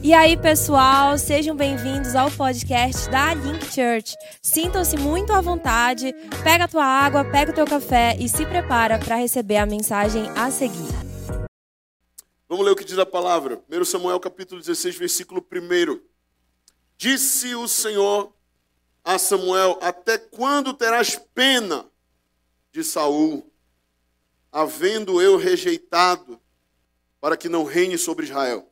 E aí, pessoal, sejam bem-vindos ao podcast da Link Church. Sintam-se muito à vontade, pega a tua água, pega o teu café e se prepara para receber a mensagem a seguir. Vamos ler o que diz a palavra. 1 Samuel capítulo 16, versículo 1. Disse o Senhor a Samuel: Até quando terás pena de Saul, havendo eu rejeitado, para que não reine sobre Israel?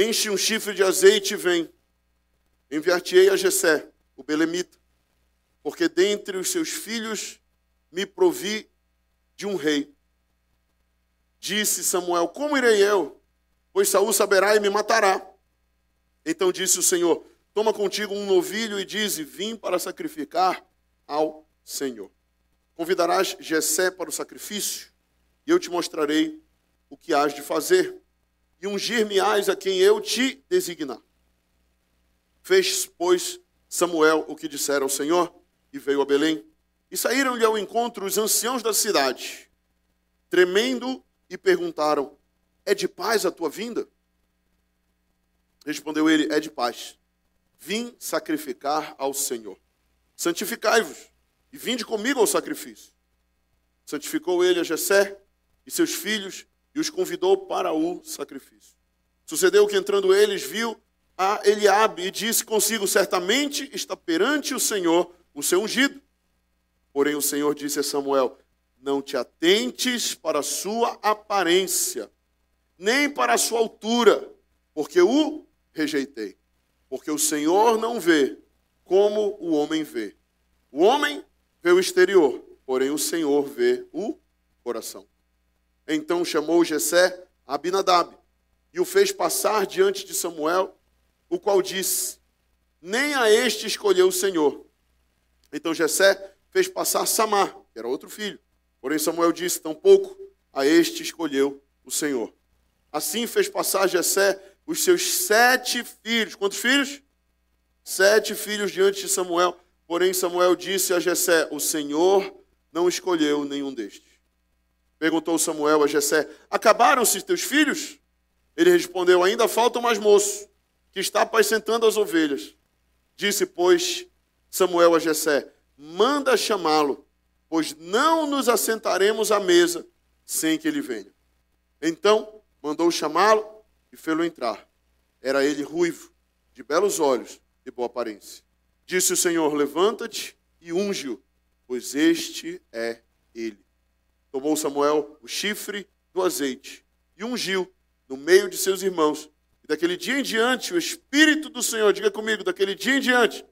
Enche um chifre de azeite e vem. Enviar-te-ei a Jessé, o belemita, porque dentre os seus filhos me provi de um rei. Disse Samuel: Como irei eu? Pois Saul saberá e me matará. Então disse o Senhor: Toma contigo um novilho e dize: Vim para sacrificar ao Senhor. Convidarás Jessé para o sacrifício, e eu te mostrarei o que hás de fazer e ungir-me-ás a quem eu te designar. Fez, pois, Samuel o que dissera ao Senhor, e veio a Belém. E saíram-lhe ao encontro os anciãos da cidade, tremendo, e perguntaram: É de paz a tua vinda? Respondeu ele: É de paz. Vim sacrificar ao Senhor. Santificai-vos e vinde comigo ao sacrifício. Santificou ele a Jessé e seus filhos e os convidou para o sacrifício. Sucedeu que entrando eles, viu a Eliabe e disse consigo: Certamente está perante o Senhor o seu ungido. Porém o Senhor disse a Samuel: Não te atentes para a sua aparência, nem para a sua altura, porque o rejeitei. Porque o Senhor não vê como o homem vê. O homem vê o exterior, porém o Senhor vê o coração. Então chamou Jessé a Abinadab e o fez passar diante de Samuel, o qual disse: Nem a este escolheu o Senhor. Então Jessé fez passar Samar, que era outro filho. Porém Samuel disse: Tampouco a este escolheu o Senhor. Assim fez passar Jessé os seus sete filhos. Quantos filhos? Sete filhos diante de Samuel. Porém Samuel disse a Jessé: O Senhor não escolheu nenhum destes. Perguntou Samuel a Jessé: Acabaram-se teus filhos? Ele respondeu: Ainda falta mais moço, que está apacentando as ovelhas. Disse, pois, Samuel a Jessé: Manda chamá-lo, pois não nos assentaremos à mesa sem que ele venha. Então mandou chamá-lo e fê-lo entrar. Era ele ruivo, de belos olhos e boa aparência. Disse o Senhor: Levanta-te e unge-o, pois este é ele. Tomou Samuel o chifre do azeite e ungiu no meio de seus irmãos. E daquele dia em diante, o Espírito do Senhor, diga comigo, daquele dia em diante,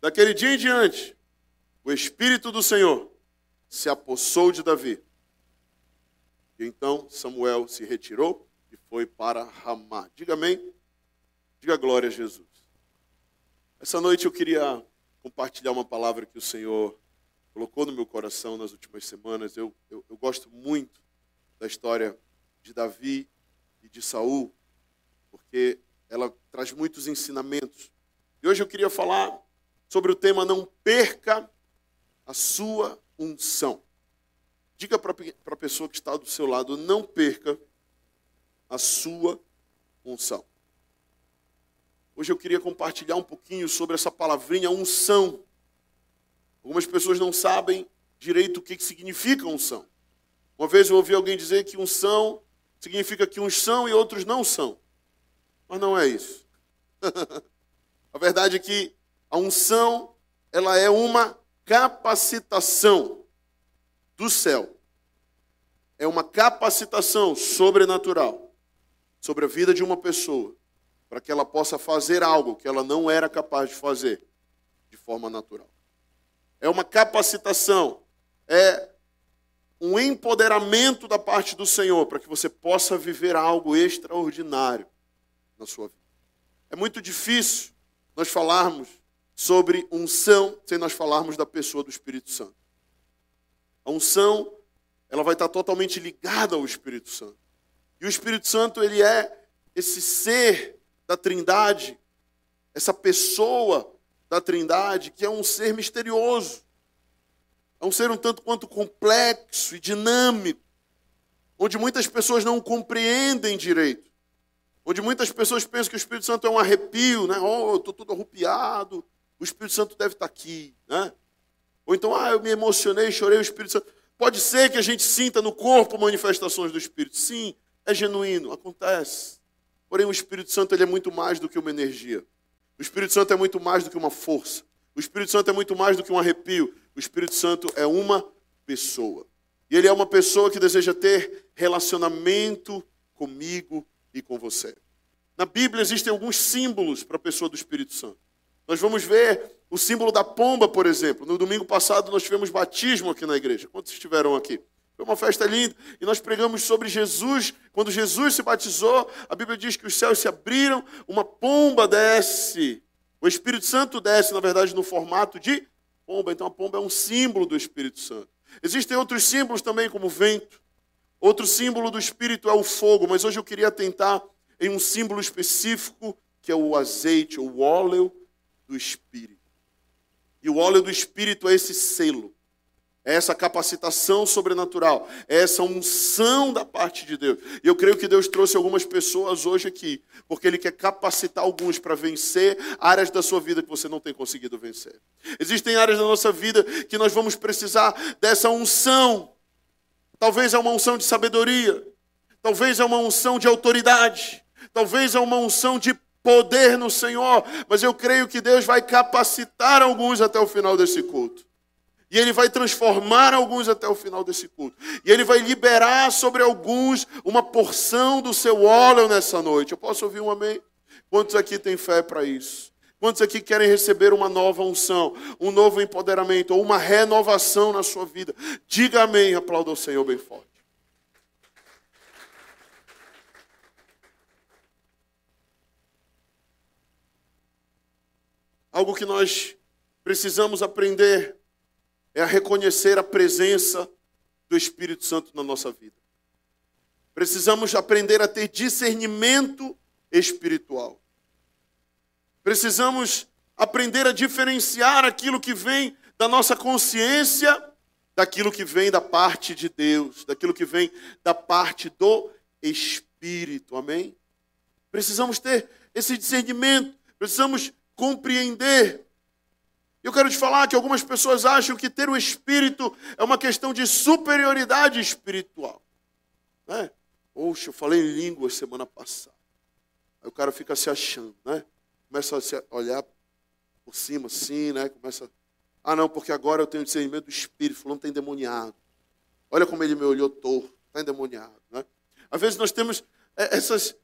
daquele dia em diante, o Espírito do Senhor se apossou de Davi. E então Samuel se retirou e foi para Ramá. Diga amém. Diga glória a Jesus. Essa noite eu queria compartilhar uma palavra que o Senhor colocou no meu coração nas últimas semanas. Eu, eu, eu gosto muito da história de Davi e de Saul, porque ela traz muitos ensinamentos. E hoje eu queria falar sobre o tema Não perca a sua unção. Diga para a pessoa que está do seu lado, não perca a sua unção. Hoje eu queria compartilhar um pouquinho sobre essa palavrinha unção. Algumas pessoas não sabem direito o que significa unção. Uma vez eu ouvi alguém dizer que unção significa que uns são e outros não são. Mas não é isso. a verdade é que a unção, ela é uma capacitação do céu. É uma capacitação sobrenatural sobre a vida de uma pessoa, para que ela possa fazer algo que ela não era capaz de fazer de forma natural é uma capacitação, é um empoderamento da parte do Senhor para que você possa viver algo extraordinário na sua vida. É muito difícil nós falarmos sobre unção sem nós falarmos da pessoa do Espírito Santo. A unção, ela vai estar totalmente ligada ao Espírito Santo. E o Espírito Santo, ele é esse ser da Trindade, essa pessoa da Trindade, que é um ser misterioso. É um ser um tanto quanto complexo e dinâmico, onde muitas pessoas não compreendem direito. onde muitas pessoas pensam que o Espírito Santo é um arrepio, né? Oh, eu estou todo arrupiado, o Espírito Santo deve estar aqui, né? Ou então, ah, eu me emocionei, chorei, o Espírito Santo. Pode ser que a gente sinta no corpo manifestações do Espírito. Sim, é genuíno, acontece. Porém, o Espírito Santo ele é muito mais do que uma energia. O Espírito Santo é muito mais do que uma força. O Espírito Santo é muito mais do que um arrepio. O Espírito Santo é uma pessoa. E ele é uma pessoa que deseja ter relacionamento comigo e com você. Na Bíblia existem alguns símbolos para a pessoa do Espírito Santo. Nós vamos ver o símbolo da pomba, por exemplo. No domingo passado nós tivemos batismo aqui na igreja. Quantos estiveram aqui? Foi uma festa linda e nós pregamos sobre Jesus. Quando Jesus se batizou, a Bíblia diz que os céus se abriram, uma pomba desce. O Espírito Santo desce, na verdade, no formato de pomba. Então a pomba é um símbolo do Espírito Santo. Existem outros símbolos também, como o vento. Outro símbolo do Espírito é o fogo, mas hoje eu queria tentar em um símbolo específico, que é o azeite, o óleo do Espírito. E o óleo do Espírito é esse selo, essa capacitação sobrenatural, é essa unção da parte de Deus. E eu creio que Deus trouxe algumas pessoas hoje aqui, porque Ele quer capacitar alguns para vencer áreas da sua vida que você não tem conseguido vencer. Existem áreas da nossa vida que nós vamos precisar dessa unção. Talvez é uma unção de sabedoria, talvez é uma unção de autoridade, talvez é uma unção de poder no Senhor, mas eu creio que Deus vai capacitar alguns até o final desse culto. E Ele vai transformar alguns até o final desse culto. E Ele vai liberar sobre alguns uma porção do seu óleo nessa noite. Eu posso ouvir um amém? Quantos aqui têm fé para isso? Quantos aqui querem receber uma nova unção, um novo empoderamento ou uma renovação na sua vida? Diga amém, aplauda o Senhor bem forte. Algo que nós precisamos aprender é a reconhecer a presença do Espírito Santo na nossa vida. Precisamos aprender a ter discernimento espiritual. Precisamos aprender a diferenciar aquilo que vem da nossa consciência daquilo que vem da parte de Deus, daquilo que vem da parte do Espírito. Amém? Precisamos ter esse discernimento, precisamos compreender. Eu quero te falar que algumas pessoas acham que ter o Espírito é uma questão de superioridade espiritual. Né? Poxa, eu falei em semana passada. Aí o cara fica se achando, né? Começa a se olhar por cima assim, né? Começa. Ah, não, porque agora eu tenho discernimento do Espírito. Fulano está endemoniado. Olha como ele me olhou torto. Está endemoniado, né? Às vezes nós temos é, essas,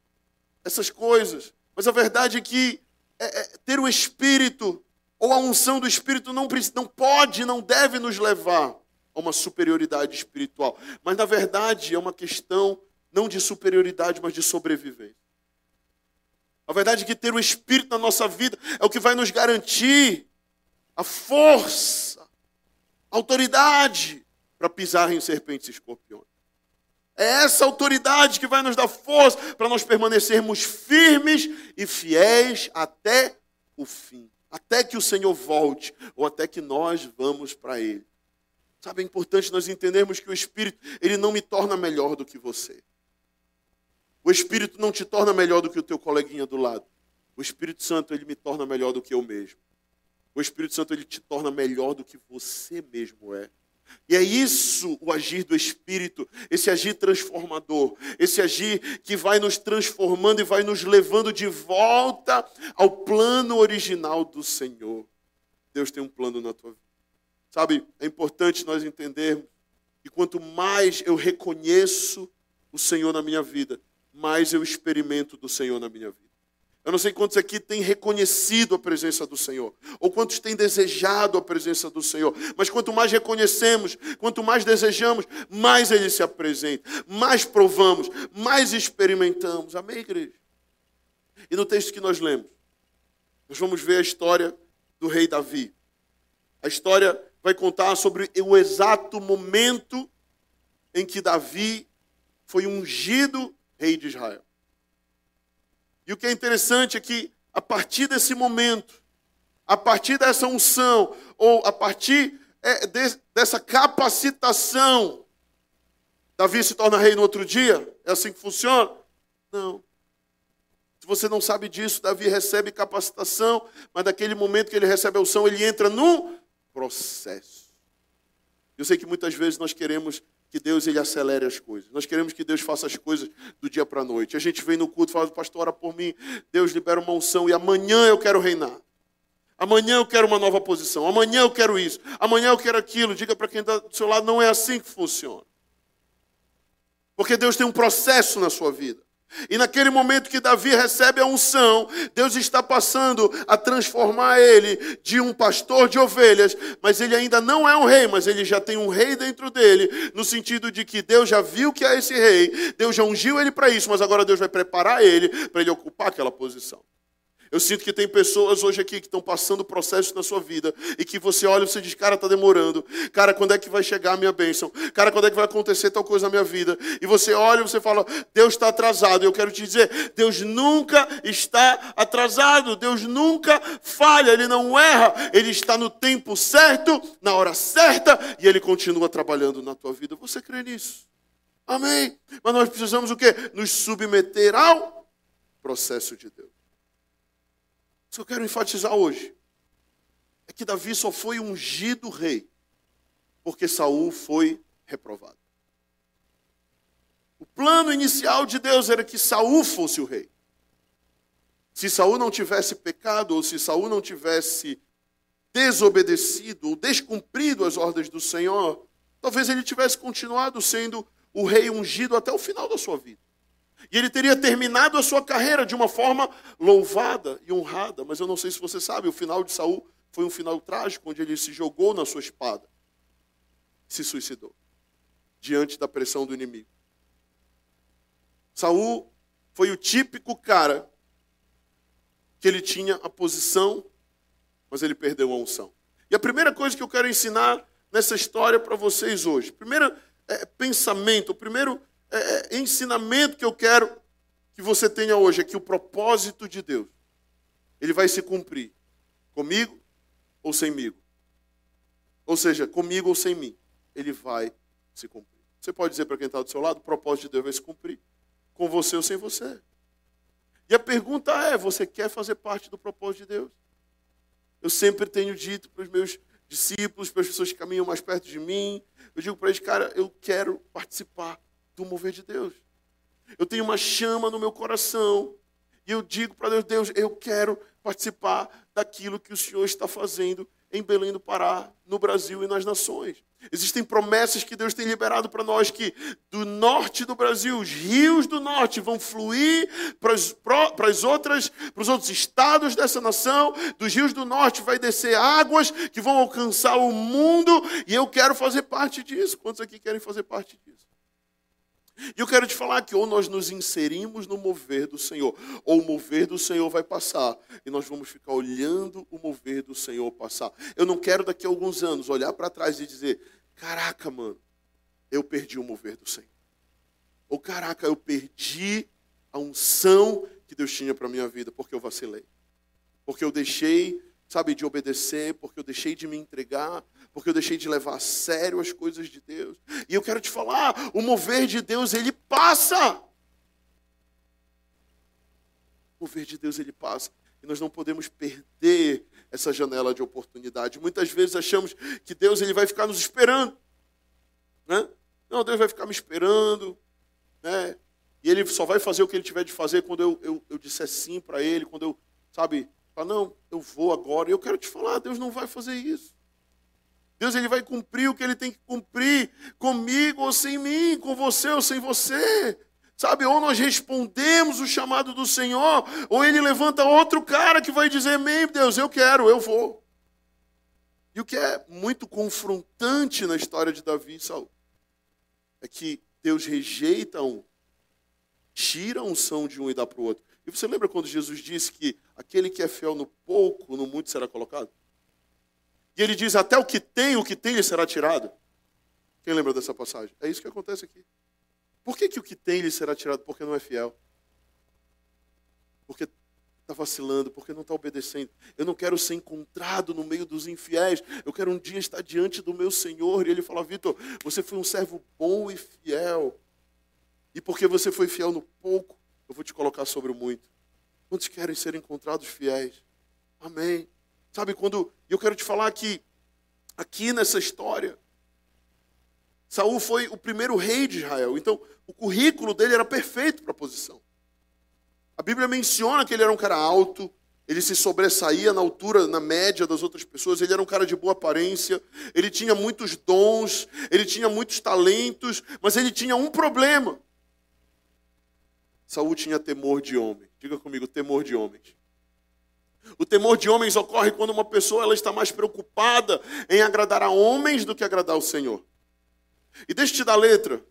essas coisas. Mas a verdade é que é, é, ter o Espírito ou a unção do Espírito não, não pode, não deve nos levar a uma superioridade espiritual. Mas, na verdade, é uma questão não de superioridade, mas de sobrevivência. A verdade é que ter o Espírito na nossa vida é o que vai nos garantir a força, a autoridade para pisar em serpentes e escorpiões. É essa autoridade que vai nos dar força para nós permanecermos firmes e fiéis até o fim, até que o Senhor volte ou até que nós vamos para Ele. Sabe, é importante nós entendermos que o Espírito, ele não me torna melhor do que você. O Espírito não te torna melhor do que o teu coleguinha do lado. O Espírito Santo, ele me torna melhor do que eu mesmo. O Espírito Santo, ele te torna melhor do que você mesmo é. E é isso o agir do Espírito, esse agir transformador, esse agir que vai nos transformando e vai nos levando de volta ao plano original do Senhor. Deus tem um plano na tua vida. Sabe, é importante nós entendermos que quanto mais eu reconheço o Senhor na minha vida, mais eu experimento do Senhor na minha vida. Eu não sei quantos aqui têm reconhecido a presença do Senhor, ou quantos têm desejado a presença do Senhor. Mas quanto mais reconhecemos, quanto mais desejamos, mais Ele se apresenta, mais provamos, mais experimentamos. Amém, igreja? E no texto que nós lemos, nós vamos ver a história do rei Davi. A história vai contar sobre o exato momento em que Davi foi ungido rei de Israel. E o que é interessante é que, a partir desse momento, a partir dessa unção, ou a partir é, de, dessa capacitação, Davi se torna rei no outro dia? É assim que funciona? Não. você não sabe disso, Davi recebe capacitação, mas naquele momento que ele recebe a unção, ele entra no processo. Eu sei que muitas vezes nós queremos que Deus ele acelere as coisas. Nós queremos que Deus faça as coisas do dia para a noite. A gente vem no culto e fala, pastor, ora por mim, Deus libera uma unção e amanhã eu quero reinar. Amanhã eu quero uma nova posição. Amanhã eu quero isso. Amanhã eu quero aquilo. Diga para quem está do seu lado, não é assim que funciona. Porque Deus tem um processo na sua vida. E naquele momento que Davi recebe a unção, Deus está passando a transformar ele de um pastor de ovelhas, mas ele ainda não é um rei, mas ele já tem um rei dentro dele, no sentido de que Deus já viu que é esse rei, Deus já ungiu ele para isso, mas agora Deus vai preparar ele para ele ocupar aquela posição. Eu sinto que tem pessoas hoje aqui que estão passando processos na sua vida e que você olha e você diz, cara, está demorando. Cara, quando é que vai chegar a minha bênção? Cara, quando é que vai acontecer tal coisa na minha vida? E você olha e você fala, Deus está atrasado. Eu quero te dizer, Deus nunca está atrasado. Deus nunca falha, Ele não erra. Ele está no tempo certo, na hora certa e Ele continua trabalhando na tua vida. Você crê nisso? Amém? Mas nós precisamos o quê? Nos submeter ao processo de Deus. Isso que eu quero enfatizar hoje é que Davi só foi ungido rei porque Saul foi reprovado. O plano inicial de Deus era que Saul fosse o rei. Se Saul não tivesse pecado ou se Saul não tivesse desobedecido ou descumprido as ordens do Senhor, talvez ele tivesse continuado sendo o rei ungido até o final da sua vida. E ele teria terminado a sua carreira de uma forma louvada e honrada. Mas eu não sei se você sabe, o final de Saul foi um final trágico, onde ele se jogou na sua espada. Se suicidou. Diante da pressão do inimigo. Saul foi o típico cara que ele tinha a posição, mas ele perdeu a unção. E a primeira coisa que eu quero ensinar nessa história para vocês hoje, primeiro é, pensamento, o primeiro é, é, ensinamento que eu quero que você tenha hoje é que o propósito de Deus, ele vai se cumprir comigo ou semigo. Ou seja, comigo ou sem mim, ele vai se cumprir. Você pode dizer para quem está do seu lado, o propósito de Deus vai se cumprir. Com você ou sem você. E a pergunta é: você quer fazer parte do propósito de Deus? Eu sempre tenho dito para os meus discípulos, para as pessoas que caminham mais perto de mim, eu digo para eles, cara, eu quero participar do mover de Deus. Eu tenho uma chama no meu coração. E eu digo para Deus, Deus, eu quero participar daquilo que o Senhor está fazendo em Belém do Pará, no Brasil e nas nações. Existem promessas que Deus tem liberado para nós que do norte do Brasil, os rios do norte vão fluir para as, outras, para os outros estados dessa nação. Dos rios do norte vai descer águas que vão alcançar o mundo e eu quero fazer parte disso. Quantos aqui querem fazer parte disso? E eu quero te falar que ou nós nos inserimos no mover do Senhor, ou o mover do Senhor vai passar, e nós vamos ficar olhando o mover do Senhor passar. Eu não quero daqui a alguns anos olhar para trás e dizer: caraca, mano, eu perdi o mover do Senhor. Ou caraca, eu perdi a unção que Deus tinha para a minha vida, porque eu vacilei. Porque eu deixei, sabe, de obedecer, porque eu deixei de me entregar, porque eu deixei de levar a sério as coisas de Deus. E eu quero te falar, o mover de Deus, ele passa. O mover de Deus, ele passa. E nós não podemos perder essa janela de oportunidade. Muitas vezes achamos que Deus ele vai ficar nos esperando. Né? Não, Deus vai ficar me esperando. Né? E ele só vai fazer o que ele tiver de fazer quando eu, eu, eu disser sim para ele, quando eu, sabe, falar, não, eu vou agora. Eu quero te falar, Deus não vai fazer isso. Deus ele vai cumprir o que ele tem que cumprir comigo ou sem mim, com você ou sem você. Sabe, ou nós respondemos o chamado do Senhor, ou ele levanta outro cara que vai dizer: "Meu Deus, eu quero, eu vou". E o que é muito confrontante na história de Davi e Saul é que Deus rejeita um, tira a unção de um e dá para o outro. E você lembra quando Jesus disse que aquele que é fiel no pouco, no muito será colocado? E ele diz: Até o que tem, o que tem lhe será tirado. Quem lembra dessa passagem? É isso que acontece aqui. Por que, que o que tem lhe será tirado? Porque não é fiel. Porque está vacilando, porque não está obedecendo. Eu não quero ser encontrado no meio dos infiéis. Eu quero um dia estar diante do meu Senhor. E ele fala: Vitor, você foi um servo bom e fiel. E porque você foi fiel no pouco, eu vou te colocar sobre o muito. Quantos querem ser encontrados fiéis? Amém. Sabe quando eu quero te falar que aqui nessa história Saul foi o primeiro rei de Israel. Então, o currículo dele era perfeito para a posição. A Bíblia menciona que ele era um cara alto, ele se sobressaía na altura, na média das outras pessoas, ele era um cara de boa aparência, ele tinha muitos dons, ele tinha muitos talentos, mas ele tinha um problema. Saul tinha temor de homem. Diga comigo, temor de homens. O temor de homens ocorre quando uma pessoa ela está mais preocupada em agradar a homens do que agradar ao Senhor. E deixa eu te dar letra.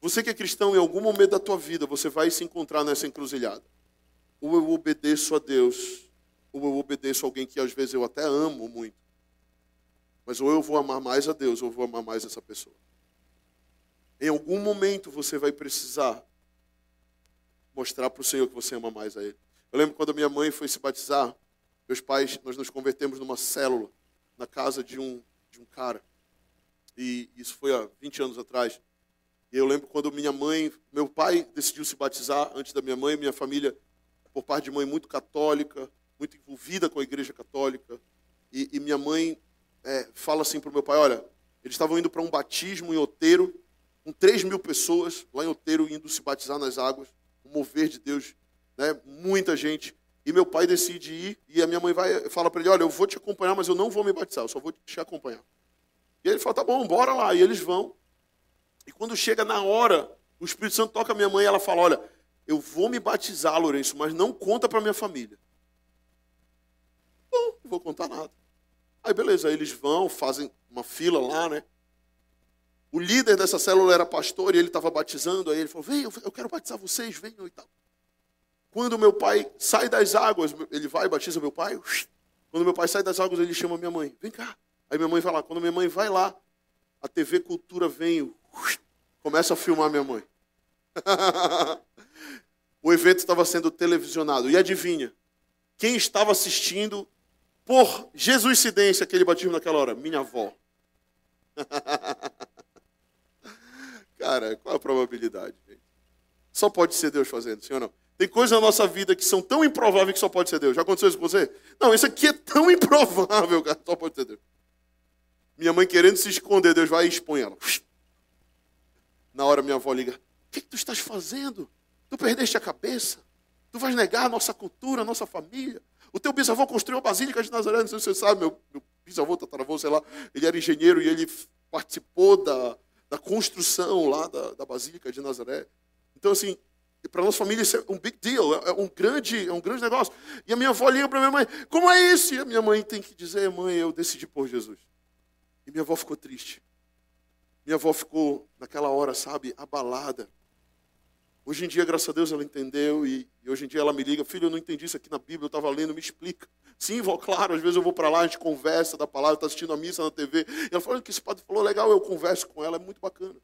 Você que é cristão, em algum momento da tua vida, você vai se encontrar nessa encruzilhada. Ou eu obedeço a Deus, ou eu obedeço a alguém que às vezes eu até amo muito. Mas ou eu vou amar mais a Deus, ou eu vou amar mais essa pessoa. Em algum momento você vai precisar mostrar para o Senhor que você ama mais a Ele. Eu lembro quando a minha mãe foi se batizar, meus pais, nós nos convertemos numa célula na casa de um, de um cara. E isso foi há 20 anos atrás. E eu lembro quando minha mãe, meu pai decidiu se batizar antes da minha mãe, minha família, por parte de mãe, muito católica, muito envolvida com a igreja católica. E, e minha mãe é, fala assim para o meu pai: olha, eles estavam indo para um batismo em Oteiro, com 3 mil pessoas lá em Oteiro indo se batizar nas águas, o mover de Deus, né, muita gente. E meu pai decide ir, e a minha mãe vai fala para ele: olha, eu vou te acompanhar, mas eu não vou me batizar, eu só vou te acompanhar. E ele fala, tá bom, bora lá. E eles vão. E quando chega na hora, o Espírito Santo toca a minha mãe e ela fala, olha, eu vou me batizar, Lourenço, mas não conta para minha família. Bom, não vou contar nada. Aí beleza, eles vão, fazem uma fila lá, né? O líder dessa célula era pastor e ele estava batizando, aí ele falou, vem, eu quero batizar vocês, venham e tal. Quando meu pai sai das águas, ele vai e batiza meu pai. Quando meu pai sai das águas, ele chama minha mãe, vem cá. Aí minha mãe vai lá. Quando minha mãe vai lá, a TV Cultura vem, começa a filmar minha mãe. o evento estava sendo televisionado. E adivinha? Quem estava assistindo por Jesuscidência aquele batismo naquela hora? Minha avó. Cara, qual a probabilidade? Só pode ser Deus fazendo, ou não? Tem coisas na nossa vida que são tão improváveis que só pode ser Deus. Já aconteceu isso com você? Não, isso aqui é tão improvável, cara, só pode ser Deus. Minha mãe querendo se esconder, Deus vai e expõe ela. Na hora minha avó liga: O que, que tu estás fazendo? Tu perdeste a cabeça? Tu vais negar a nossa cultura, a nossa família? O teu bisavô construiu a Basílica de Nazaré, não sei se você sabe, meu, meu bisavô, tataravô, sei lá, ele era engenheiro e ele participou da, da construção lá da, da Basílica de Nazaré. Então, assim, para nossa família isso é um big deal, é, é um grande, é um grande negócio. E a minha avó liga para minha mãe, como é isso? E a minha mãe tem que dizer, mãe, eu decidi por Jesus. E minha avó ficou triste. Minha avó ficou, naquela hora, sabe, abalada. Hoje em dia, graças a Deus, ela entendeu e, e hoje em dia ela me liga: Filho, eu não entendi isso aqui na Bíblia, eu estava lendo, me explica. Sim, vó, claro, às vezes eu vou para lá, a gente conversa da palavra, está assistindo a missa na TV. E ela falou: que esse padre falou legal, eu converso com ela, é muito bacana.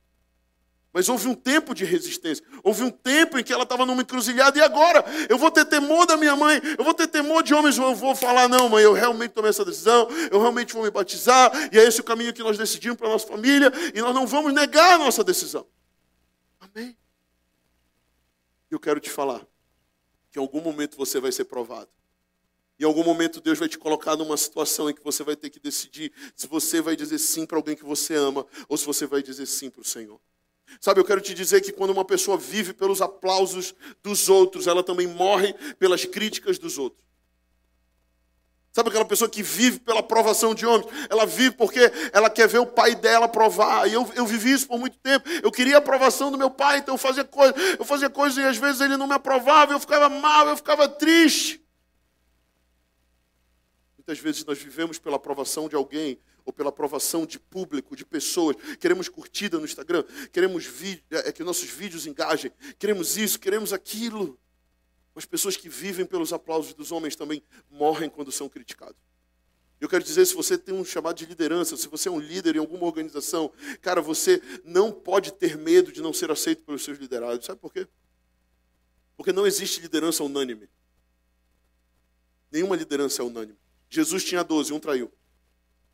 Mas houve um tempo de resistência. Houve um tempo em que ela estava numa encruzilhada. E agora? Eu vou ter temor da minha mãe. Eu vou ter temor de homens. Eu vou falar, não, mãe, eu realmente tomei essa decisão. Eu realmente vou me batizar. E é esse o caminho que nós decidimos para a nossa família. E nós não vamos negar a nossa decisão. Amém? Eu quero te falar que em algum momento você vai ser provado. Em algum momento Deus vai te colocar numa situação em que você vai ter que decidir se você vai dizer sim para alguém que você ama ou se você vai dizer sim para o Senhor. Sabe, eu quero te dizer que quando uma pessoa vive pelos aplausos dos outros, ela também morre pelas críticas dos outros. Sabe aquela pessoa que vive pela aprovação de homens? Ela vive porque ela quer ver o pai dela aprovar. E eu, eu vivi isso por muito tempo. Eu queria a aprovação do meu pai, então eu fazia. Eu fazia coisas e às vezes ele não me aprovava, eu ficava mal, eu ficava triste. Muitas vezes nós vivemos pela aprovação de alguém ou pela aprovação de público, de pessoas. Queremos curtida no Instagram, queremos é, é, que nossos vídeos engajem, queremos isso, queremos aquilo. Mas pessoas que vivem pelos aplausos dos homens também morrem quando são criticados. Eu quero dizer, se você tem um chamado de liderança, se você é um líder em alguma organização, cara, você não pode ter medo de não ser aceito pelos seus liderados. Sabe por quê? Porque não existe liderança unânime. Nenhuma liderança é unânime. Jesus tinha 12, um traiu.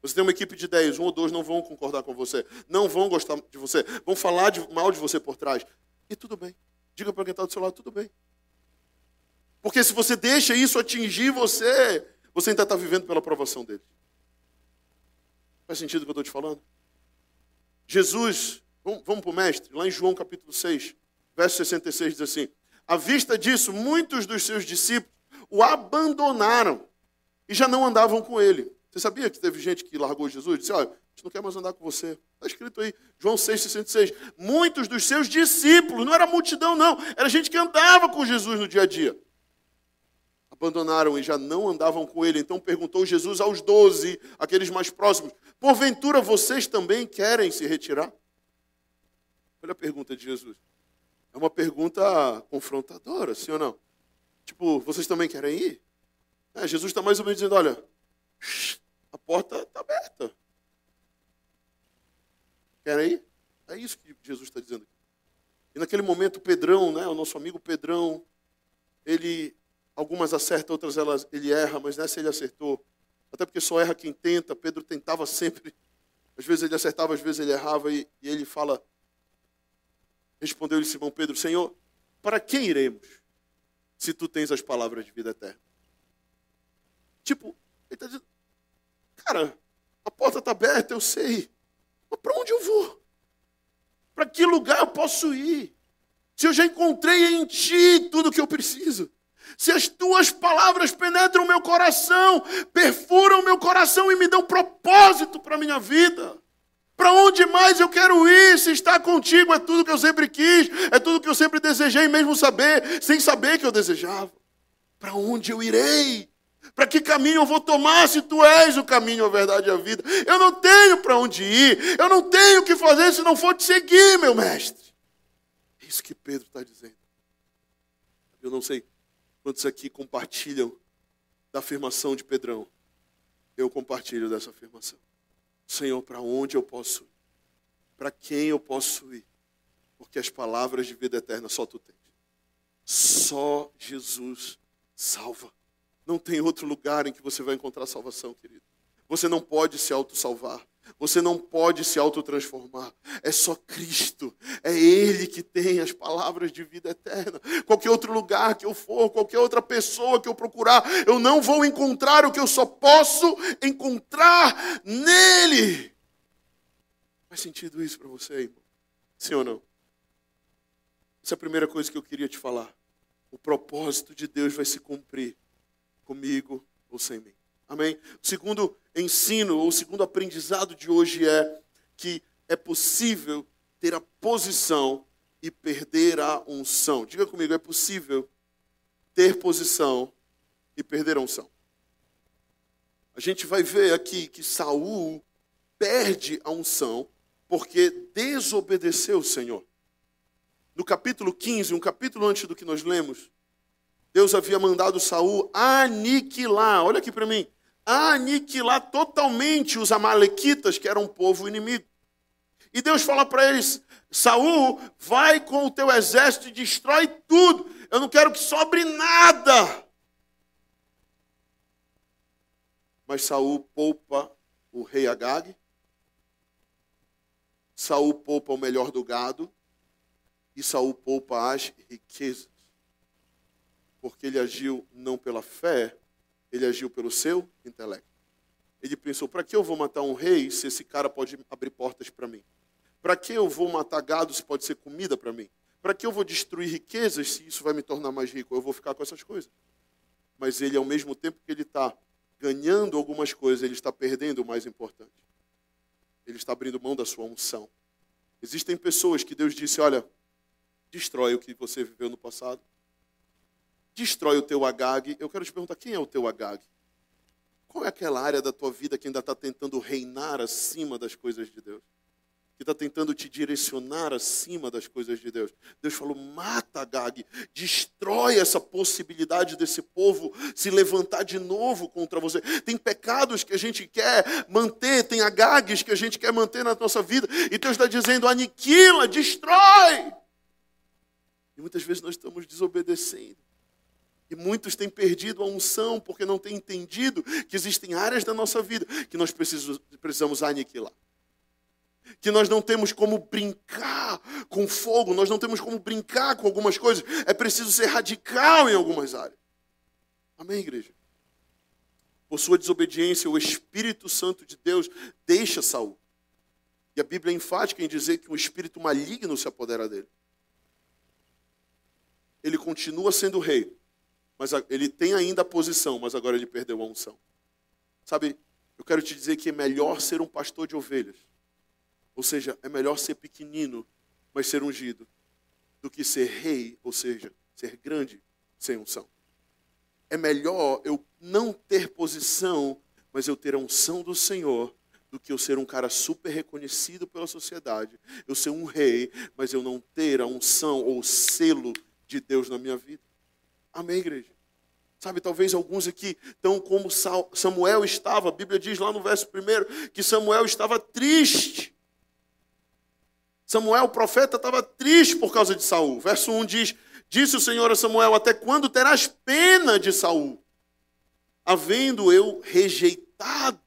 Você tem uma equipe de 10, um ou dois não vão concordar com você, não vão gostar de você, vão falar de, mal de você por trás. E tudo bem. Diga para quem está do seu lado, tudo bem. Porque se você deixa isso atingir você, você ainda está vivendo pela aprovação dele. Faz sentido o que eu estou te falando? Jesus, vamos, vamos para o mestre, lá em João capítulo 6, verso 66, diz assim: À vista disso, muitos dos seus discípulos o abandonaram e já não andavam com ele. Você sabia que teve gente que largou Jesus disse: Olha, a gente não quer mais andar com você. Está escrito aí, João 6,66. Muitos dos seus discípulos, não era multidão, não, era gente que andava com Jesus no dia a dia. Abandonaram e já não andavam com ele. Então perguntou Jesus aos doze, aqueles mais próximos: Porventura vocês também querem se retirar? Olha a pergunta de Jesus. É uma pergunta confrontadora, sim ou não? Tipo, vocês também querem ir? É, Jesus está mais ou menos dizendo: olha, a porta está aberta. Querem ir? É isso que Jesus está dizendo. E naquele momento, Pedrão, né, o nosso amigo Pedrão, ele, algumas acerta, outras elas, ele erra, mas nessa ele acertou. Até porque só erra quem tenta. Pedro tentava sempre. Às vezes ele acertava, às vezes ele errava. E, e ele fala, respondeu-lhe Simão Pedro, Senhor, para quem iremos? se tu tens as palavras de vida eterna. Tipo, ele está dizendo, cara, a porta está aberta, eu sei. Mas para onde eu vou? Para que lugar eu posso ir? Se eu já encontrei em ti tudo o que eu preciso. Se as tuas palavras penetram meu coração, perfuram meu coração e me dão propósito para a minha vida. Para onde mais eu quero ir? Se estar contigo é tudo que eu sempre quis, é tudo que eu sempre desejei, mesmo saber, sem saber que eu desejava. Para onde eu irei? Para que caminho eu vou tomar se tu és o caminho, a verdade e a vida? Eu não tenho para onde ir, eu não tenho o que fazer se não for te seguir, meu mestre. É isso que Pedro está dizendo. Eu não sei quantos aqui compartilham da afirmação de Pedrão. Eu compartilho dessa afirmação. Senhor, para onde eu posso ir? Para quem eu posso ir? Porque as palavras de vida eterna só tu tens. Só Jesus salva. Não tem outro lugar em que você vai encontrar salvação, querido. Você não pode se auto-salvar. Você não pode se autotransformar. É só Cristo. É Ele que tem as palavras de vida eterna. Qualquer outro lugar que eu for, qualquer outra pessoa que eu procurar, eu não vou encontrar o que eu só posso encontrar nele. Faz sentido isso para você, irmão? Sim ou não? Essa é a primeira coisa que eu queria te falar. O propósito de Deus vai se cumprir comigo ou sem mim. Amém? O segundo ensino, ou o segundo aprendizado de hoje é que é possível ter a posição e perder a unção. Diga comigo, é possível ter posição e perder a unção. A gente vai ver aqui que Saul perde a unção porque desobedeceu o Senhor. No capítulo 15, um capítulo antes do que nós lemos, Deus havia mandado Saul aniquilar. Olha aqui para mim aniquilar totalmente os amalequitas, que eram um povo inimigo. E Deus fala para eles: Saul, vai com o teu exército e destrói tudo. Eu não quero que sobre nada. Mas Saul poupa o rei Agag. Saul poupa o melhor do gado. E Saul poupa as riquezas. Porque ele agiu não pela fé, ele agiu pelo seu intelecto. Ele pensou: para que eu vou matar um rei se esse cara pode abrir portas para mim? Para que eu vou matar gado se pode ser comida para mim? Para que eu vou destruir riquezas se isso vai me tornar mais rico? Eu vou ficar com essas coisas. Mas ele, ao mesmo tempo que ele está ganhando algumas coisas, ele está perdendo o mais importante. Ele está abrindo mão da sua unção. Existem pessoas que Deus disse: olha, destrói o que você viveu no passado, destrói o teu Agag. Eu quero te perguntar: quem é o teu Agag? Qual é aquela área da tua vida que ainda está tentando reinar acima das coisas de Deus? Que está tentando te direcionar acima das coisas de Deus. Deus falou: mata Agag, destrói essa possibilidade desse povo se levantar de novo contra você. Tem pecados que a gente quer manter, tem Agags que a gente quer manter na nossa vida, e Deus está dizendo: aniquila, destrói. E muitas vezes nós estamos desobedecendo. E muitos têm perdido a unção porque não têm entendido que existem áreas da nossa vida que nós precisamos aniquilar. Que nós não temos como brincar com fogo, nós não temos como brincar com algumas coisas. É preciso ser radical em algumas áreas. Amém, igreja? Por sua desobediência, o Espírito Santo de Deus deixa Saul. E a Bíblia é enfática em dizer que um espírito maligno se apodera dele. Ele continua sendo rei, mas ele tem ainda a posição, mas agora ele perdeu a unção. Sabe, eu quero te dizer que é melhor ser um pastor de ovelhas. Ou seja, é melhor ser pequenino, mas ser ungido, do que ser rei, ou seja, ser grande sem unção. É melhor eu não ter posição, mas eu ter a unção do Senhor, do que eu ser um cara super reconhecido pela sociedade. Eu ser um rei, mas eu não ter a unção ou o selo de Deus na minha vida. Amém, igreja? Sabe, talvez alguns aqui estão como Samuel estava. A Bíblia diz lá no verso primeiro que Samuel estava triste. Samuel, o profeta, estava triste por causa de Saul. Verso 1 diz: Disse o Senhor a Samuel: Até quando terás pena de Saul, havendo eu rejeitado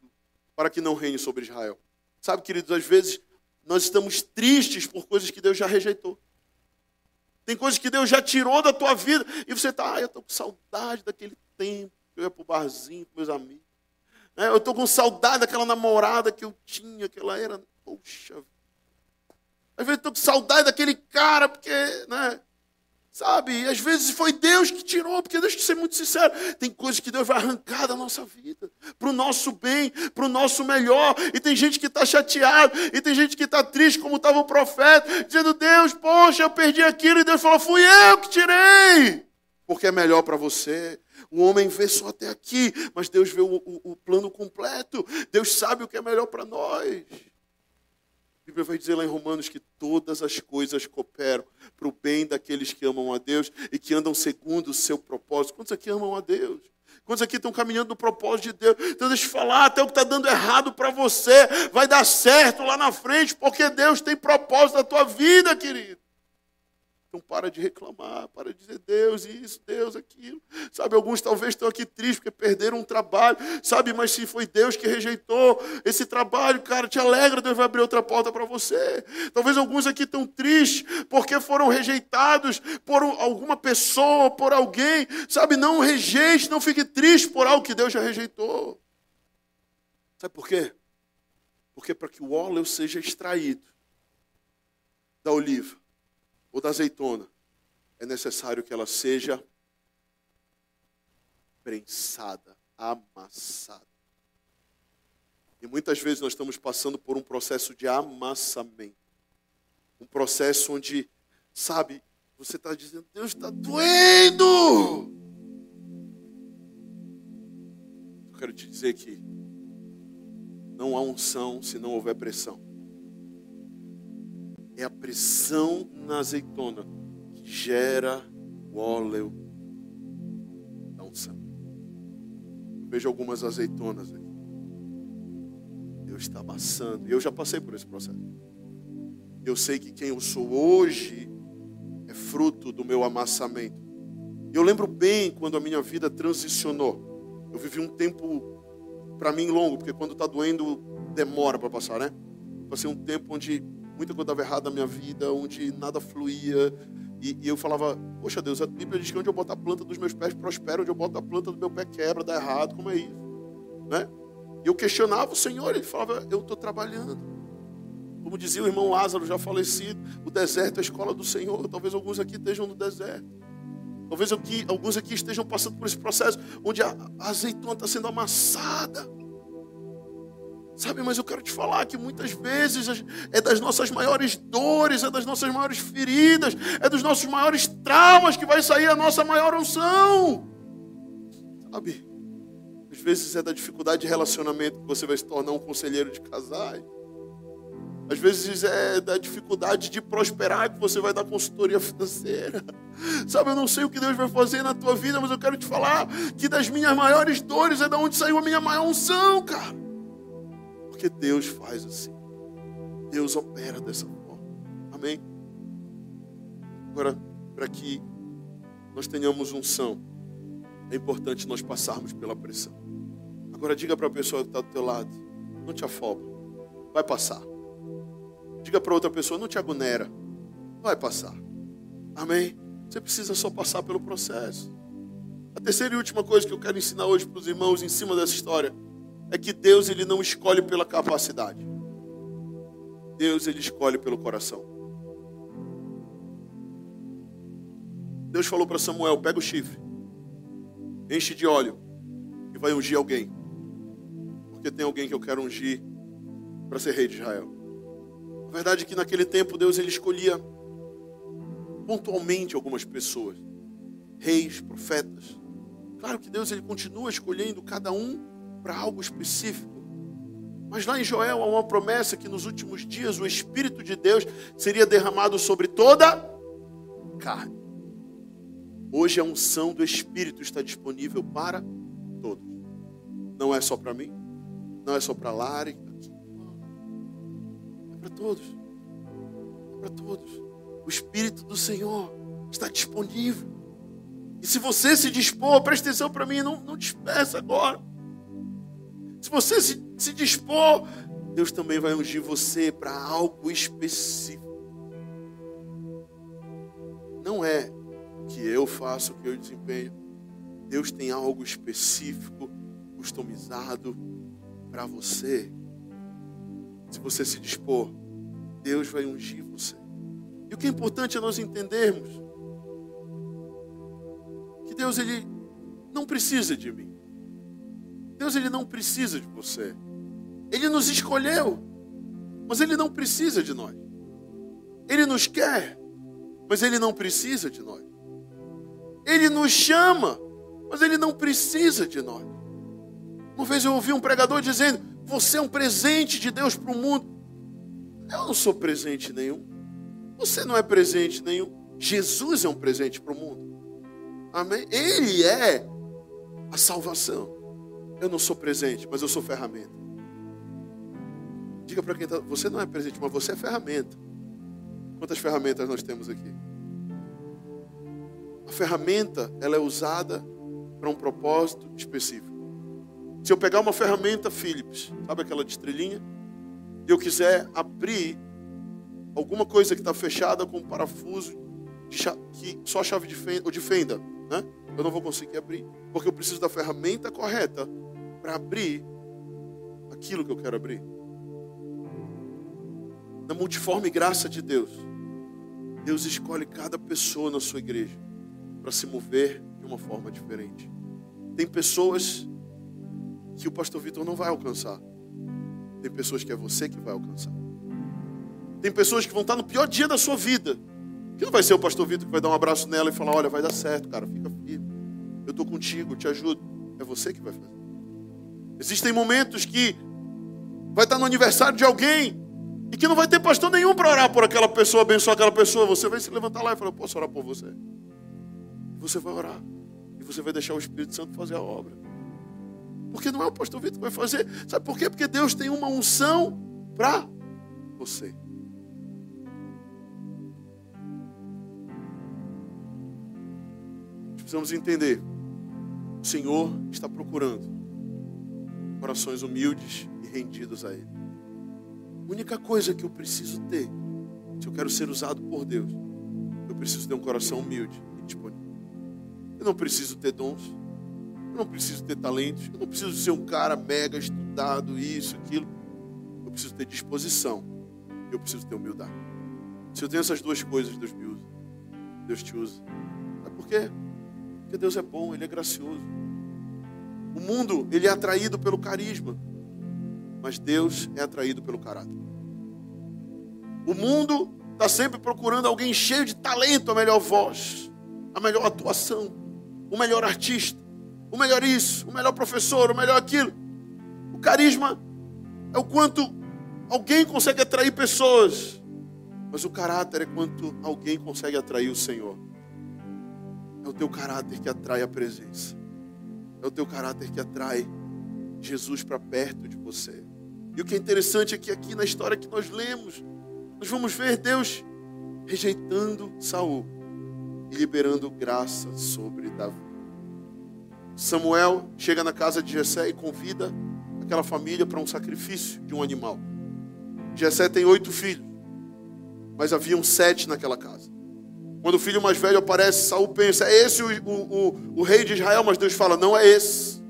para que não reine sobre Israel? Sabe, queridos, às vezes nós estamos tristes por coisas que Deus já rejeitou. Tem coisas que Deus já tirou da tua vida e você está, ah, eu estou com saudade daquele tempo que eu ia para o barzinho com meus amigos. É, eu estou com saudade daquela namorada que eu tinha, que ela era, poxa. Às vezes estou com saudade daquele cara, porque, né? Sabe? Às vezes foi Deus que tirou, porque deixa eu ser muito sincero, tem coisas que Deus vai arrancar da nossa vida, para o nosso bem, para o nosso melhor. E tem gente que está chateado, e tem gente que está triste, como estava o profeta, dizendo: Deus, poxa, eu perdi aquilo, e Deus falou: fui eu que tirei, porque é melhor para você. O homem vê só até aqui, mas Deus vê o, o, o plano completo. Deus sabe o que é melhor para nós. Bíblia vai dizer lá em Romanos que todas as coisas cooperam para o bem daqueles que amam a Deus e que andam segundo o seu propósito. Quantos aqui amam a Deus? Quantos aqui estão caminhando no propósito de Deus? Então deixa eu falar, até o que está dando errado para você vai dar certo lá na frente, porque Deus tem propósito na tua vida, querido. Então para de reclamar, para de dizer Deus isso, Deus aquilo. Sabe, alguns talvez estão aqui tristes porque perderam um trabalho, sabe, mas se foi Deus que rejeitou esse trabalho, cara, te alegra, Deus vai abrir outra porta para você. Talvez alguns aqui estão tristes porque foram rejeitados por alguma pessoa, por alguém. Sabe, não rejeite, não fique triste por algo que Deus já rejeitou. Sabe por quê? Porque para que o óleo seja extraído da oliva, ou da azeitona, é necessário que ela seja prensada, amassada. E muitas vezes nós estamos passando por um processo de amassamento. Um processo onde, sabe, você está dizendo, Deus está doendo. Eu quero te dizer que não há unção se não houver pressão. É a pressão na azeitona que gera o óleo da unção. Vejo algumas azeitonas aqui. Deus está amassando. Eu já passei por esse processo. Eu sei que quem eu sou hoje é fruto do meu amassamento. Eu lembro bem quando a minha vida transicionou. Eu vivi um tempo, para mim, longo, porque quando está doendo, demora para passar, né? Passei um tempo onde muita coisa dava errado na minha vida, onde nada fluía. E, e, eu falava, poxa Deus, a Bíblia diz que onde eu boto a planta dos meus pés prospera, onde eu boto a planta do meu pé quebra, dá errado, como é isso? Né? E eu questionava o Senhor, ele falava, eu estou trabalhando. Como dizia o irmão Lázaro, já falecido, o deserto é a escola do Senhor. Talvez alguns aqui estejam no deserto. Talvez aqui, alguns aqui estejam passando por esse processo onde a, a azeitona está sendo amassada. Sabe, mas eu quero te falar que muitas vezes é das nossas maiores dores, é das nossas maiores feridas, é dos nossos maiores traumas que vai sair a nossa maior unção. Sabe? Às vezes é da dificuldade de relacionamento que você vai se tornar um conselheiro de casais. Às vezes é da dificuldade de prosperar que você vai dar consultoria financeira. Sabe, eu não sei o que Deus vai fazer na tua vida, mas eu quero te falar que das minhas maiores dores é da onde saiu a minha maior unção, cara. Porque Deus faz assim. Deus opera dessa forma. Amém? Agora, para que nós tenhamos unção, é importante nós passarmos pela pressão. Agora, diga para a pessoa que está do teu lado: não te afoba, vai passar. Diga para outra pessoa: não te agonera, vai passar. Amém? Você precisa só passar pelo processo. A terceira e última coisa que eu quero ensinar hoje para os irmãos em cima dessa história é que Deus ele não escolhe pela capacidade. Deus ele escolhe pelo coração. Deus falou para Samuel: pega o chifre, enche de óleo e vai ungir alguém. Porque tem alguém que eu quero ungir para ser rei de Israel. A verdade é que naquele tempo Deus ele escolhia pontualmente algumas pessoas, reis, profetas. Claro que Deus ele continua escolhendo cada um para algo específico. Mas lá em Joel há uma promessa que nos últimos dias o Espírito de Deus seria derramado sobre toda carne. Hoje a unção do Espírito está disponível para todos. Não é só para mim, não é só para Lari, é para todos. É para todos. O Espírito do Senhor está disponível. E se você se dispor, preste atenção para mim, não, não despeça agora. Se você se, se dispor, Deus também vai ungir você para algo específico. Não é que eu faço, o que eu desempenho. Deus tem algo específico, customizado para você. Se você se dispor, Deus vai ungir você. E o que é importante é nós entendermos que Deus ele não precisa de mim. Deus ele não precisa de você. Ele nos escolheu, mas ele não precisa de nós. Ele nos quer, mas ele não precisa de nós. Ele nos chama, mas ele não precisa de nós. Uma vez eu ouvi um pregador dizendo: Você é um presente de Deus para o mundo. Eu não sou presente nenhum. Você não é presente nenhum. Jesus é um presente para o mundo. Amém? Ele é a salvação. Eu não sou presente, mas eu sou ferramenta. Diga para quem está. Você não é presente, mas você é ferramenta. Quantas ferramentas nós temos aqui? A ferramenta, ela é usada para um propósito específico. Se eu pegar uma ferramenta Philips, sabe aquela de estrelinha? E eu quiser abrir alguma coisa que está fechada com um parafuso que só chave de fenda, ou de fenda, né? Eu não vou conseguir abrir, porque eu preciso da ferramenta correta para abrir aquilo que eu quero abrir. Na multiforme graça de Deus, Deus escolhe cada pessoa na sua igreja para se mover de uma forma diferente. Tem pessoas que o pastor Vitor não vai alcançar. Tem pessoas que é você que vai alcançar. Tem pessoas que vão estar no pior dia da sua vida. Que não vai ser o pastor Vitor que vai dar um abraço nela e falar: Olha, vai dar certo, cara, fica firme. Eu estou contigo, te ajudo. É você que vai fazer. Existem momentos que vai estar no aniversário de alguém e que não vai ter pastor nenhum para orar por aquela pessoa, abençoar aquela pessoa. Você vai se levantar lá e falar: Eu posso orar por você. Você vai orar. E você vai deixar o Espírito Santo fazer a obra. Porque não é o pastor Vitor que vai fazer. Sabe por quê? Porque Deus tem uma unção para você. Precisamos entender. O Senhor está procurando corações humildes e rendidos a Ele. A única coisa que eu preciso ter, se eu quero ser usado por Deus, eu preciso ter um coração humilde e disponível. Eu não preciso ter dons, eu não preciso ter talentos, eu não preciso ser um cara mega estudado, isso, aquilo. Eu preciso ter disposição, eu preciso ter humildade. Se eu tenho essas duas coisas, Deus me usa. Deus te usa. Sabe por quê? Porque Deus é bom, Ele é gracioso. O mundo, ele é atraído pelo carisma, mas Deus é atraído pelo caráter. O mundo está sempre procurando alguém cheio de talento, a melhor voz, a melhor atuação, o melhor artista, o melhor isso, o melhor professor, o melhor aquilo. O carisma é o quanto alguém consegue atrair pessoas, mas o caráter é quanto alguém consegue atrair o Senhor. É o teu caráter que atrai a presença. É o teu caráter que atrai Jesus para perto de você. E o que é interessante é que aqui na história que nós lemos, nós vamos ver Deus rejeitando Saul e liberando graça sobre Davi. Samuel chega na casa de Jessé e convida aquela família para um sacrifício de um animal. Jessé tem oito filhos, mas haviam sete naquela casa. Quando o filho mais velho aparece, Saul pensa, é esse o, o, o, o rei de Israel, mas Deus fala, não é esse.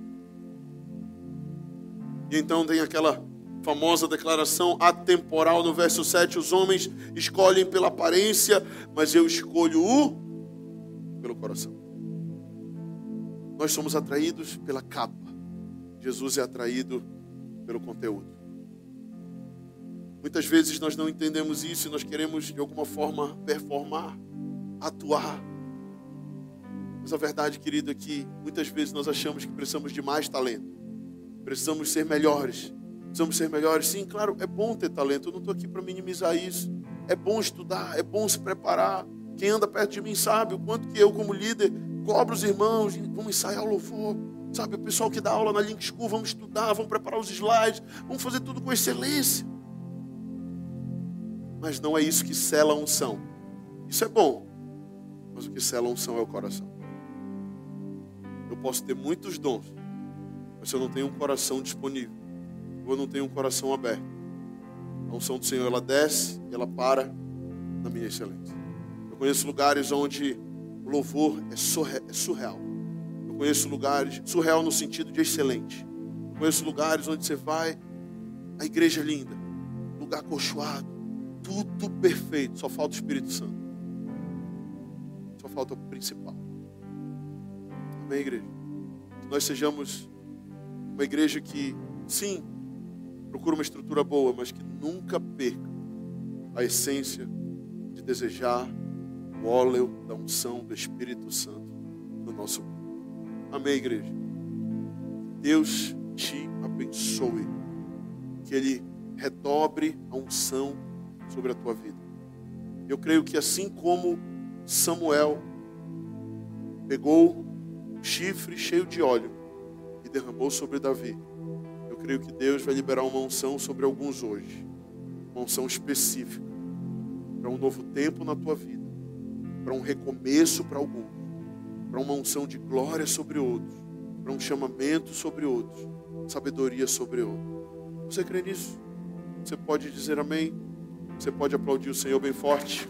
E então tem aquela famosa declaração atemporal no verso 7: os homens escolhem pela aparência, mas eu escolho o pelo coração. Nós somos atraídos pela capa, Jesus é atraído pelo conteúdo. Muitas vezes nós não entendemos isso e nós queremos de alguma forma performar, atuar. Mas a verdade, querido, é que muitas vezes nós achamos que precisamos de mais talento, precisamos ser melhores, precisamos ser melhores. Sim, claro, é bom ter talento, eu não estou aqui para minimizar isso. É bom estudar, é bom se preparar. Quem anda perto de mim sabe o quanto que eu, como líder, cobro os irmãos, vamos ensaiar o louvor. Sabe, o pessoal que dá aula na Link School, vamos estudar, vamos preparar os slides, vamos fazer tudo com excelência. Mas não é isso que sela a unção. Isso é bom, mas o que sela a unção é o coração. Eu posso ter muitos dons, mas se eu não tenho um coração disponível, ou eu não tenho um coração aberto, a unção do Senhor ela desce e ela para na minha excelência. Eu conheço lugares onde o louvor é, é surreal. Eu conheço lugares, surreal no sentido de excelente. Eu conheço lugares onde você vai, a igreja é linda, lugar acolchoado, tudo perfeito, só falta o Espírito Santo. Só falta o principal. Amém, igreja? Que nós sejamos uma igreja que, sim, procura uma estrutura boa, mas que nunca perca a essência de desejar o óleo da unção do Espírito Santo no nosso mundo. Amém, igreja? Deus te abençoe. Que Ele redobre a unção sobre a tua vida. Eu creio que assim como Samuel pegou um chifre cheio de óleo e derramou sobre Davi, eu creio que Deus vai liberar uma unção sobre alguns hoje. Uma unção específica para um novo tempo na tua vida, para um recomeço para alguns, para uma unção de glória sobre outros, para um chamamento sobre outros, sabedoria sobre outros. Você crê nisso? Você pode dizer amém? Você pode aplaudir o Senhor bem forte.